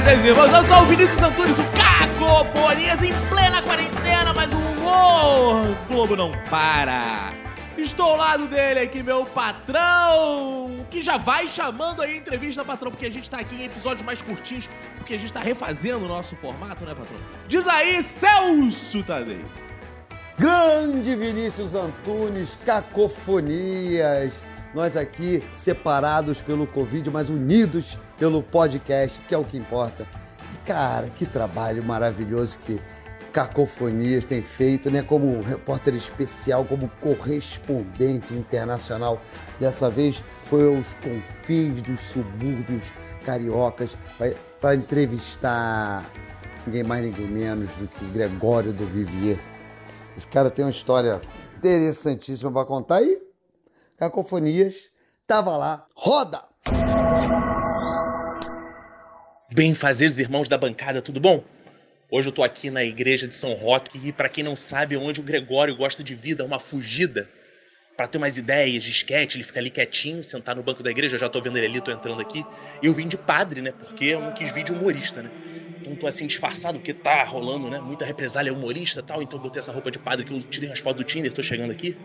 fazer, irmãos? Eu sou o Vinícius Antunes, o Cacofonias em plena quarentena, mas o humor Globo não para. Estou ao lado dele aqui, meu patrão, que já vai chamando aí a entrevista, patrão, porque a gente tá aqui em episódios mais curtinhos, porque a gente tá refazendo o nosso formato, né, patrão? Diz aí, Celso Tadei. Grande Vinícius Antunes, cacofonias. Nós aqui separados pelo Covid, mas unidos pelo podcast, que é o que importa. Cara, que trabalho maravilhoso que Cacofonias tem feito, né? Como repórter especial, como correspondente internacional. Dessa vez foi aos confins dos subúrbios cariocas para entrevistar ninguém mais, ninguém menos do que Gregório do Vivier. Esse cara tem uma história interessantíssima para contar e Cacofonias tava lá. Roda! Bem fazer os irmãos da bancada, tudo bom? Hoje eu tô aqui na igreja de São Roque e para quem não sabe onde o Gregório gosta de vida, uma fugida. Para ter umas ideias de sketch, ele fica ali quietinho, sentado no banco da igreja, eu já tô vendo ele ali, tô entrando aqui. Eu vim de padre, né? Porque eu não quis vir de humorista, né? Então tô assim disfarçado, porque tá rolando, né? Muita represália humorista e tal, então eu botei essa roupa de padre que eu tirei as fotos do Tinder, tô chegando aqui.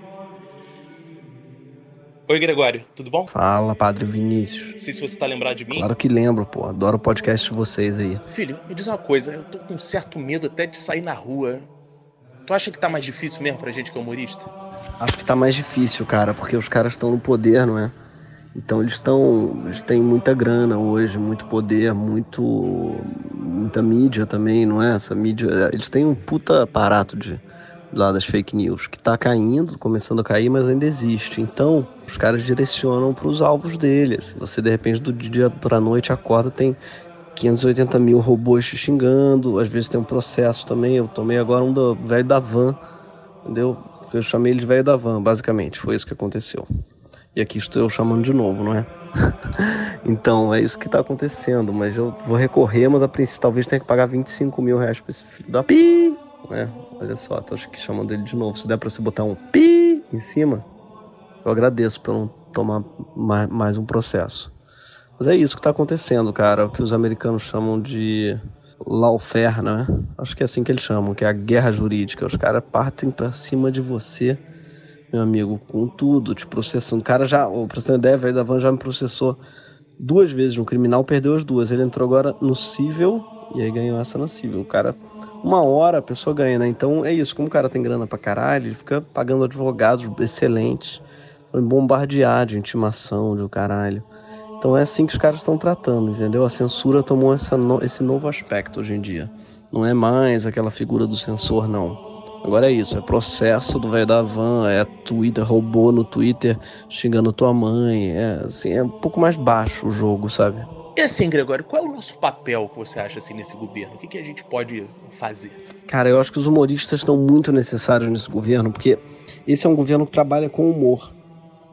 Oi, Gregório, tudo bom? Fala, Padre Vinícius. Não sei se você tá lembrado de mim. Claro que lembro, pô. Adoro o podcast de vocês aí. Filho, me diz uma coisa, eu tô com um certo medo até de sair na rua. Tu acha que tá mais difícil mesmo pra gente que é humorista? Acho que tá mais difícil, cara, porque os caras estão no poder, não é? Então eles estão. Eles têm muita grana hoje, muito poder, muito. muita mídia também, não é? Essa mídia. Eles têm um puta aparato de lá das fake news, que está caindo, começando a cair, mas ainda existe. Então, os caras direcionam para os alvos deles. Você, de repente, do dia para a noite acorda, tem 580 mil robôs te xingando, às vezes tem um processo também. Eu tomei agora um do velho da van, entendeu? Eu chamei ele de velho da van, basicamente. Foi isso que aconteceu. E aqui estou eu chamando de novo, não é? então, é isso que está acontecendo. Mas eu vou recorrer, mas a princípio talvez tenha que pagar 25 mil reais para esse filho da pi né? Olha só, tô acho que chamando ele de novo. Se der pra você botar um pi em cima, eu agradeço por não tomar mais, um processo. Mas é isso que tá acontecendo, cara. O que os americanos chamam de lawfare, né? Acho que é assim que eles chamam, que é a guerra jurídica. Os caras partem pra cima de você, meu amigo, com tudo, te processando. O cara já, você ter ideia, velho da van já me processou duas vezes. Um criminal perdeu as duas. Ele entrou agora no civil e aí ganhou essa na civil. O cara uma hora a pessoa ganha, né? Então é isso, como o cara tem grana pra caralho, ele fica pagando advogados excelentes, bombardear de intimação, de caralho. Então é assim que os caras estão tratando, entendeu? A censura tomou essa no, esse novo aspecto hoje em dia. Não é mais aquela figura do censor, não. Agora é isso, é processo do velho da van, é Twitter, robô no Twitter xingando tua mãe, é assim, é um pouco mais baixo o jogo, sabe? E assim, Gregório, qual é o nosso papel que você acha assim nesse governo? O que, que a gente pode fazer? Cara, eu acho que os humoristas estão muito necessários nesse governo, porque esse é um governo que trabalha com humor.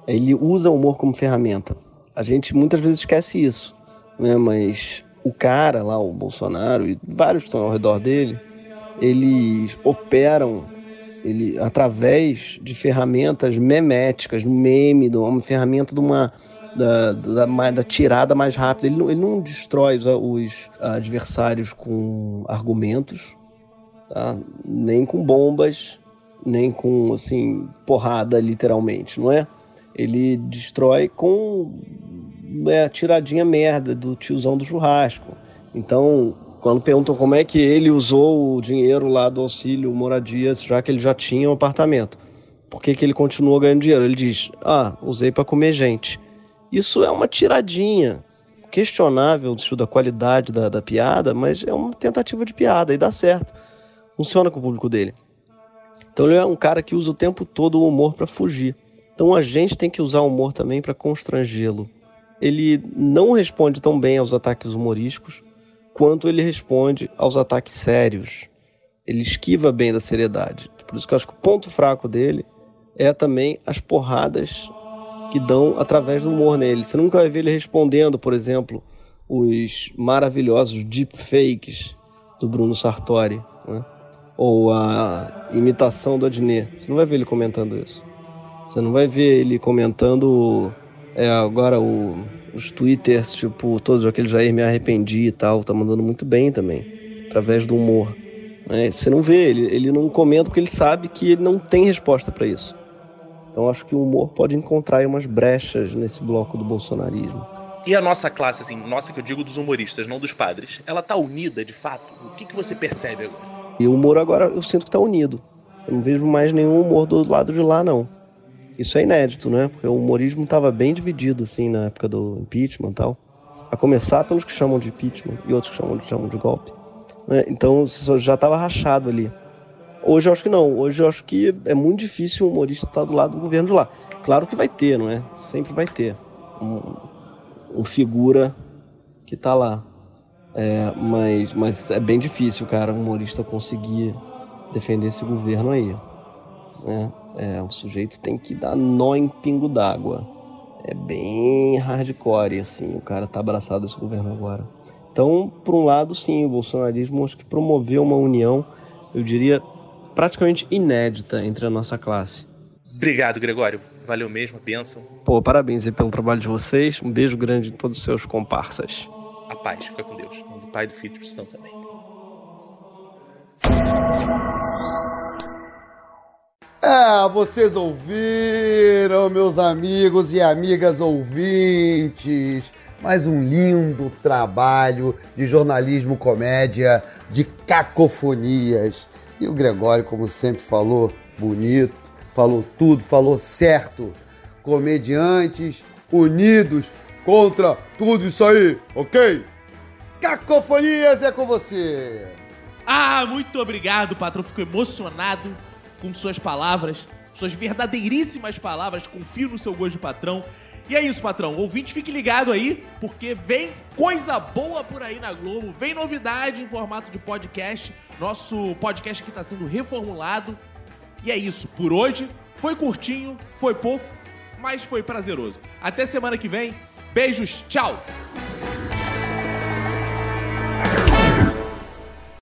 Ele usa o humor como ferramenta. A gente muitas vezes esquece isso, né? Mas o cara lá, o Bolsonaro e vários estão ao redor dele, eles operam ele através de ferramentas meméticas, meme, uma ferramenta de uma da, da, da, tirada mais rápida. Ele não, ele não destrói os, os adversários com argumentos, tá? nem com bombas, nem com assim porrada literalmente, não é? Ele destrói com é, a tiradinha merda do tiozão do churrasco. Então, quando perguntam como é que ele usou o dinheiro lá do auxílio moradia, já que ele já tinha um apartamento, por que, que ele continuou ganhando dinheiro? Ele diz: Ah, usei para comer gente. Isso é uma tiradinha questionável da qualidade da, da piada, mas é uma tentativa de piada e dá certo. Funciona com o público dele. Então ele é um cara que usa o tempo todo o humor para fugir. Então a gente tem que usar o humor também para constrangê-lo. Ele não responde tão bem aos ataques humorísticos quanto ele responde aos ataques sérios. Ele esquiva bem da seriedade. Por isso que eu acho que o ponto fraco dele é também as porradas que dão através do humor nele. Você nunca vai ver ele respondendo, por exemplo, os maravilhosos deepfakes do Bruno Sartori, né? ou a imitação do Adnet. Você não vai ver ele comentando isso. Você não vai ver ele comentando é, agora o Os twitters, tipo, todos aqueles Jair me arrependi e tal, tá mandando muito bem também, através do humor. Né? Você não vê, ele, ele não comenta porque ele sabe que ele não tem resposta para isso. Então acho que o humor pode encontrar umas brechas nesse bloco do bolsonarismo. E a nossa classe, assim, nossa que eu digo dos humoristas, não dos padres, ela tá unida de fato? O que, que você percebe agora? E o humor agora eu sinto que tá unido. Eu não vejo mais nenhum humor do lado de lá, não. Isso é inédito, né? Porque o humorismo estava bem dividido, assim, na época do impeachment e tal. A começar pelos que chamam de impeachment e outros que chamam, chamam de golpe. Né? Então já estava rachado ali. Hoje eu acho que não. Hoje eu acho que é muito difícil o humorista estar do lado do governo de lá. Claro que vai ter, não é? Sempre vai ter um, um figura que está lá. É, mas, mas é bem difícil, cara, um humorista conseguir defender esse governo aí. Né? É, o sujeito tem que dar nó em pingo d'água. É bem hardcore, assim, o cara tá abraçado esse governo agora. Então, por um lado, sim, o bolsonarismo acho que promoveu uma união, eu diria, praticamente inédita entre a nossa classe. Obrigado, Gregório. Valeu mesmo, bênção. Pô, parabéns aí pelo trabalho de vocês. Um beijo grande em todos os seus comparsas. A paz, fica com Deus. Do Pai, do Filho e do Espírito Santo também. É, vocês ouviram, meus amigos e amigas ouvintes mais um lindo trabalho de jornalismo comédia, de cacofonias. E o Gregório, como sempre falou, bonito, falou tudo, falou certo. Comediantes unidos contra tudo isso aí, ok? Cacofonias é com você! Ah, muito obrigado, patrão. Fico emocionado com suas palavras, suas verdadeiríssimas palavras. Confio no seu gosto patrão. E é isso, patrão. Ouvinte, fique ligado aí, porque vem coisa boa por aí na Globo, vem novidade em formato de podcast. Nosso podcast aqui está sendo reformulado. E é isso. Por hoje, foi curtinho, foi pouco, mas foi prazeroso. Até semana que vem. Beijos, tchau!